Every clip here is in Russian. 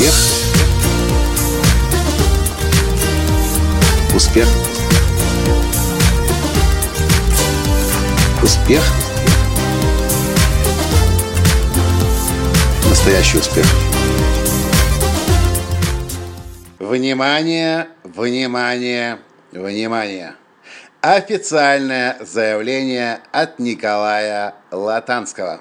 Успех. Успех. Успех. Настоящий успех. Внимание, внимание, внимание. Официальное заявление от Николая Латанского.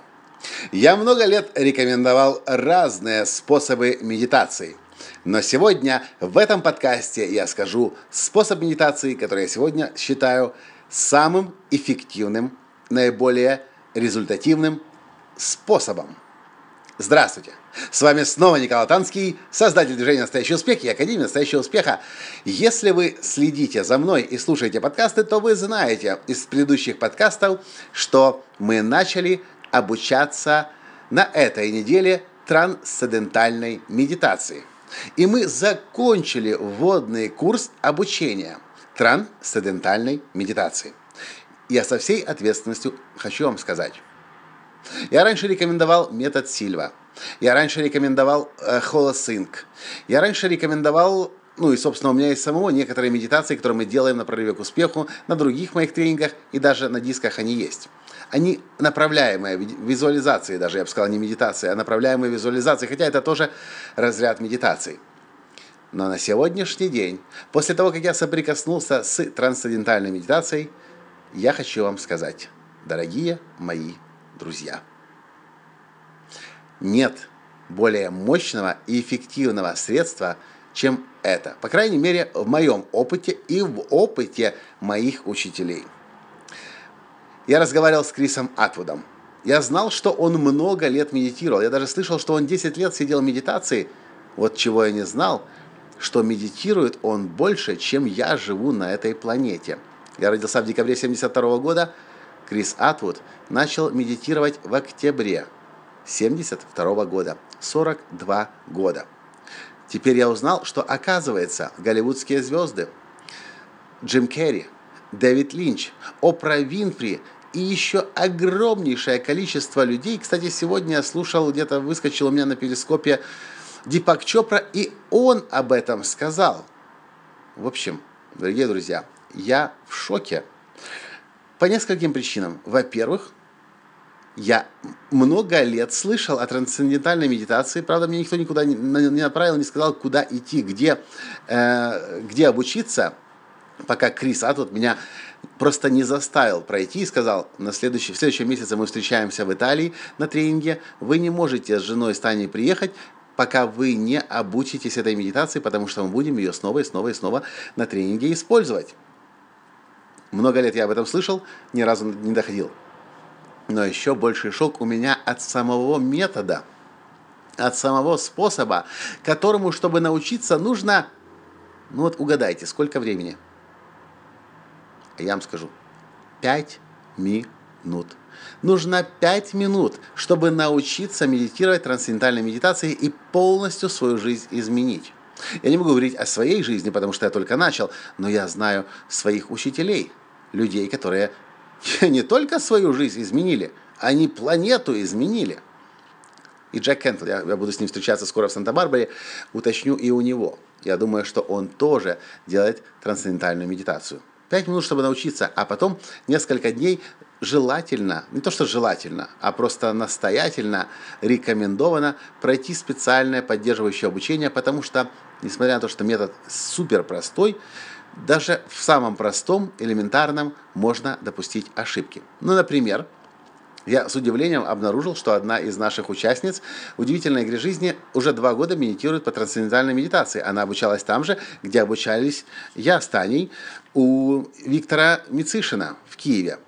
Я много лет рекомендовал разные способы медитации. Но сегодня в этом подкасте я скажу способ медитации, который я сегодня считаю самым эффективным, наиболее результативным способом. Здравствуйте! С вами снова Николай Танский, создатель движения «Настоящий успех» и Академии «Настоящего успеха». Если вы следите за мной и слушаете подкасты, то вы знаете из предыдущих подкастов, что мы начали обучаться на этой неделе трансцендентальной медитации. И мы закончили вводный курс обучения трансцендентальной медитации. Я со всей ответственностью хочу вам сказать, я раньше рекомендовал метод Сильва. Я раньше рекомендовал э. Я раньше рекомендовал, ну и, собственно, у меня есть самого некоторые медитации, которые мы делаем на прорыве к успеху, на других моих тренингах и даже на дисках они есть. Они направляемые визуализации, даже я бы сказал, не медитации, а направляемые визуализации, хотя это тоже разряд медитации. Но на сегодняшний день, после того, как я соприкоснулся с трансцендентальной медитацией, я хочу вам сказать, дорогие мои друзья. Нет более мощного и эффективного средства, чем это. По крайней мере, в моем опыте и в опыте моих учителей. Я разговаривал с Крисом Атвудом. Я знал, что он много лет медитировал. Я даже слышал, что он 10 лет сидел в медитации. Вот чего я не знал, что медитирует он больше, чем я живу на этой планете. Я родился в декабре 72 года – Крис Атвуд начал медитировать в октябре 1972 года, 42 года. Теперь я узнал, что оказывается голливудские звезды Джим Керри, Дэвид Линч, Опра Винфри и еще огромнейшее количество людей. Кстати, сегодня я слушал, где-то выскочил у меня на перископе Дипак Чопра, и он об этом сказал. В общем, дорогие друзья, я в шоке по нескольким причинам. Во-первых, я много лет слышал о трансцендентальной медитации, правда, мне никто никуда не, направил, не сказал, куда идти, где, э, где обучиться, пока Крис Атвуд меня просто не заставил пройти и сказал, на следующий, в следующем месяце мы встречаемся в Италии на тренинге, вы не можете с женой с Таней приехать, пока вы не обучитесь этой медитации, потому что мы будем ее снова и снова и снова на тренинге использовать. Много лет я об этом слышал, ни разу не доходил. Но еще больший шок у меня от самого метода, от самого способа, которому, чтобы научиться, нужно, ну вот угадайте, сколько времени? Я вам скажу, пять минут. Нужно пять минут, чтобы научиться медитировать трансцендентальной медитацией и полностью свою жизнь изменить. Я не могу говорить о своей жизни, потому что я только начал, но я знаю своих учителей, людей, которые не только свою жизнь изменили, они планету изменили. И Джек Кентл, я, я буду с ним встречаться скоро в Санта-Барбаре, уточню и у него. Я думаю, что он тоже делает трансцендентальную медитацию. Пять минут, чтобы научиться, а потом несколько дней желательно, не то что желательно, а просто настоятельно рекомендовано пройти специальное поддерживающее обучение, потому что, несмотря на то, что метод супер простой, даже в самом простом, элементарном можно допустить ошибки. Ну, например, я с удивлением обнаружил, что одна из наших участниц удивительной игры жизни уже два года медитирует по трансцендентальной медитации. Она обучалась там же, где обучались я с Таней у Виктора Мицишина в Киеве.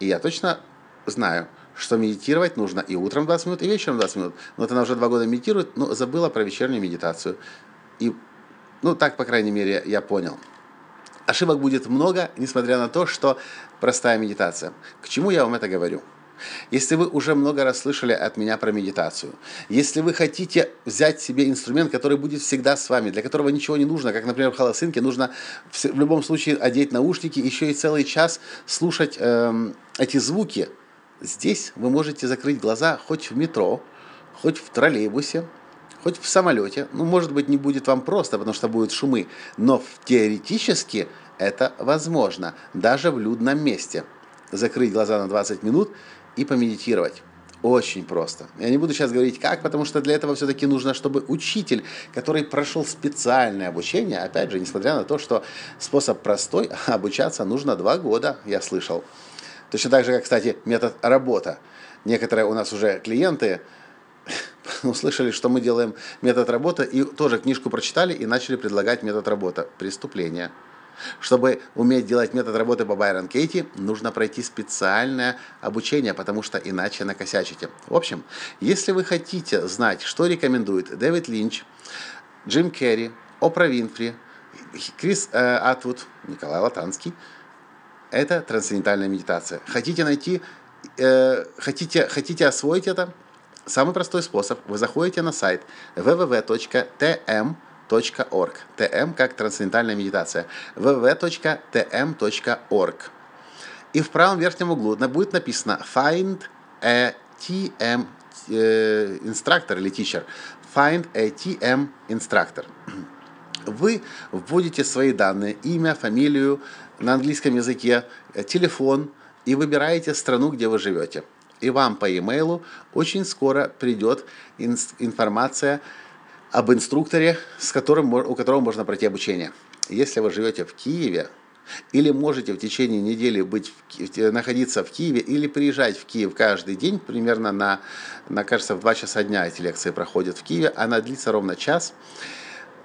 И я точно знаю, что медитировать нужно и утром 20 минут, и вечером 20 минут. Но вот она уже два года медитирует, но забыла про вечернюю медитацию. И ну, так, по крайней мере, я понял. Ошибок будет много, несмотря на то, что простая медитация. К чему я вам это говорю? Если вы уже много раз слышали от меня про медитацию, если вы хотите взять себе инструмент, который будет всегда с вами, для которого ничего не нужно, как, например, в холосинке, нужно в любом случае одеть наушники, еще и целый час слушать эм, эти звуки, здесь вы можете закрыть глаза хоть в метро, хоть в троллейбусе, хоть в самолете, ну, может быть, не будет вам просто, потому что будут шумы, но теоретически это возможно, даже в людном месте. Закрыть глаза на 20 минут и помедитировать. Очень просто. Я не буду сейчас говорить как, потому что для этого все-таки нужно, чтобы учитель, который прошел специальное обучение, опять же, несмотря на то, что способ простой, обучаться нужно два года, я слышал. Точно так же, как, кстати, метод работа. Некоторые у нас уже клиенты услышали, что мы делаем метод работы, и тоже книжку прочитали и начали предлагать метод работы. Преступление. Чтобы уметь делать метод работы по Байрон Кейти, нужно пройти специальное обучение, потому что иначе накосячите. В общем, если вы хотите знать, что рекомендует Дэвид Линч, Джим Керри, Опра Винфри, Крис э, Атвуд, Николай Латанский, это трансцендентальная медитация. Хотите найти, э, хотите, хотите освоить это? Самый простой способ. Вы заходите на сайт www.tm.org. TM как трансцендентальная медитация. www.tm.org. И в правом верхнем углу будет написано Find a TM э, инструктор или teacher. Find a TM instructor. Вы вводите свои данные, имя, фамилию на английском языке, э, телефон и выбираете страну, где вы живете. И вам по e-mail очень скоро придет информация об инструкторе, с которым, у которого можно пройти обучение. Если вы живете в Киеве, или можете в течение недели быть, находиться в Киеве или приезжать в Киев каждый день, примерно на, на, кажется, в 2 часа дня эти лекции проходят в Киеве, она длится ровно час,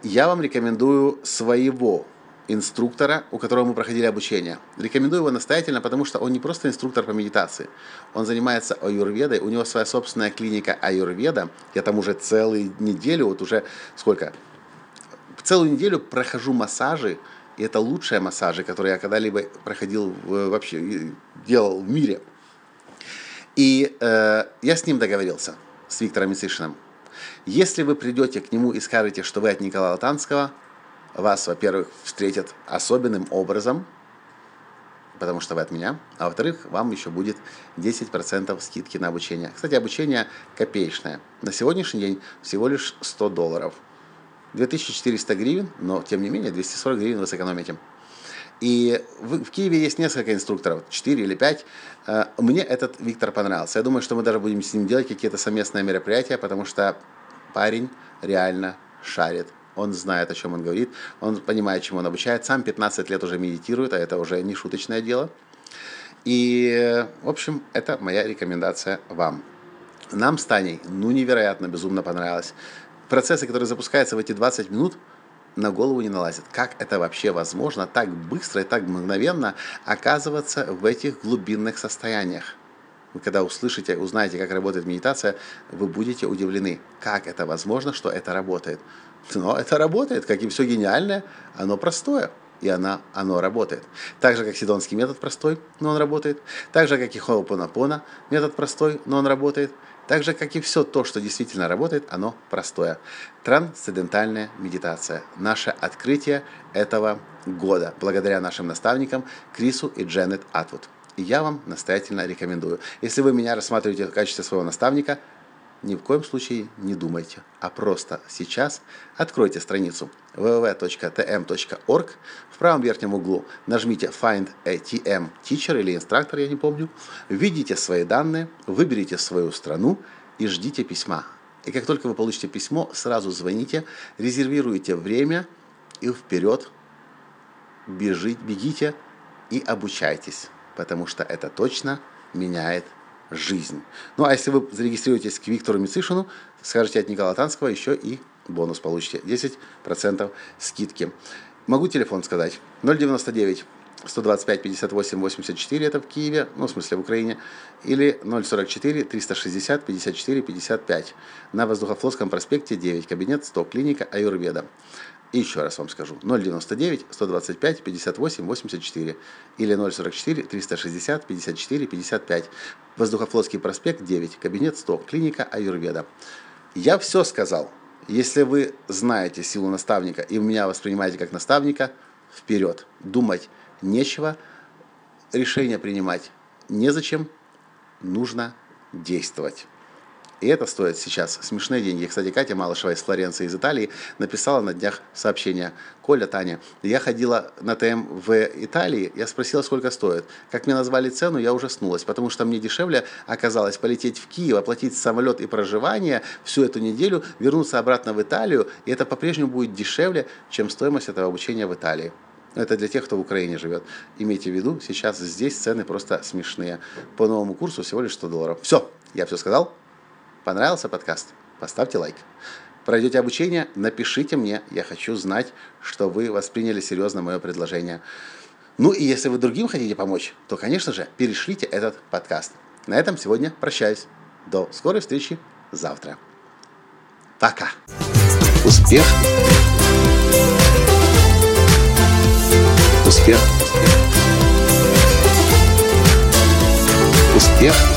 я вам рекомендую своего инструктора, у которого мы проходили обучение. Рекомендую его настоятельно, потому что он не просто инструктор по медитации. Он занимается аюрведой, у него своя собственная клиника аюрведа. Я там уже целую неделю, вот уже сколько? Целую неделю прохожу массажи, и это лучшие массажи, которые я когда-либо проходил вообще, делал в мире. И э, я с ним договорился, с Виктором Мицишиным. Если вы придете к нему и скажете, что вы от Николая Танского, вас, во-первых, встретят особенным образом, потому что вы от меня, а во-вторых, вам еще будет 10% скидки на обучение. Кстати, обучение копеечное. На сегодняшний день всего лишь 100 долларов. 2400 гривен, но тем не менее 240 гривен вы сэкономите. И в, в Киеве есть несколько инструкторов, 4 или 5. Э, мне этот Виктор понравился. Я думаю, что мы даже будем с ним делать какие-то совместные мероприятия, потому что парень реально шарит он знает, о чем он говорит, он понимает, чему он обучает, сам 15 лет уже медитирует, а это уже не шуточное дело. И, в общем, это моя рекомендация вам. Нам с Таней, ну, невероятно, безумно понравилось. Процессы, которые запускаются в эти 20 минут, на голову не налазят. Как это вообще возможно так быстро и так мгновенно оказываться в этих глубинных состояниях? Вы когда услышите, узнаете, как работает медитация, вы будете удивлены, как это возможно, что это работает. Но это работает, как и все гениальное, оно простое, и она, оно работает. Так же, как сидонский метод простой, но он работает. Так же, как и хоупонапона метод простой, но он работает. Так же, как и все то, что действительно работает, оно простое. Трансцендентальная медитация. Наше открытие этого года, благодаря нашим наставникам Крису и Дженнет Атвуд. Я вам настоятельно рекомендую. Если вы меня рассматриваете в качестве своего наставника – ни в коем случае не думайте, а просто сейчас откройте страницу www.tm.org, в правом верхнем углу нажмите Find a TM Teacher или инструктор, я не помню, введите свои данные, выберите свою страну и ждите письма. И как только вы получите письмо, сразу звоните, резервируйте время и вперед бежите, бегите и обучайтесь, потому что это точно меняет жизнь. Ну а если вы зарегистрируетесь к Виктору Мицишину, скажете от Николая Танского, еще и бонус получите. 10% скидки. Могу телефон сказать. 099 125 58 84, это в Киеве, ну, в смысле в Украине, или 044 360 54 55 на Воздухофлотском проспекте 9, кабинет 100, клиника Аюрведа. И еще раз вам скажу. 099 125 58 84 или 044 360 54 55. Воздухофлотский проспект 9, кабинет 100, клиника Аюрведа. Я все сказал. Если вы знаете силу наставника и меня воспринимаете как наставника, вперед. Думать нечего, решение принимать незачем, нужно действовать. И это стоит сейчас смешные деньги. Кстати, Катя Малышева из Флоренции, из Италии, написала на днях сообщение. Коля, Таня, я ходила на ТМ в Италии, я спросила, сколько стоит. Как мне назвали цену, я ужаснулась, потому что мне дешевле оказалось полететь в Киев, оплатить самолет и проживание всю эту неделю, вернуться обратно в Италию, и это по-прежнему будет дешевле, чем стоимость этого обучения в Италии. Это для тех, кто в Украине живет. Имейте в виду, сейчас здесь цены просто смешные. По новому курсу всего лишь 100 долларов. Все, я все сказал. Понравился подкаст? Поставьте лайк. Пройдете обучение? Напишите мне. Я хочу знать, что вы восприняли серьезно мое предложение. Ну и если вы другим хотите помочь, то, конечно же, перешлите этот подкаст. На этом сегодня прощаюсь. До скорой встречи завтра. Пока. Успех. Успех. Успех.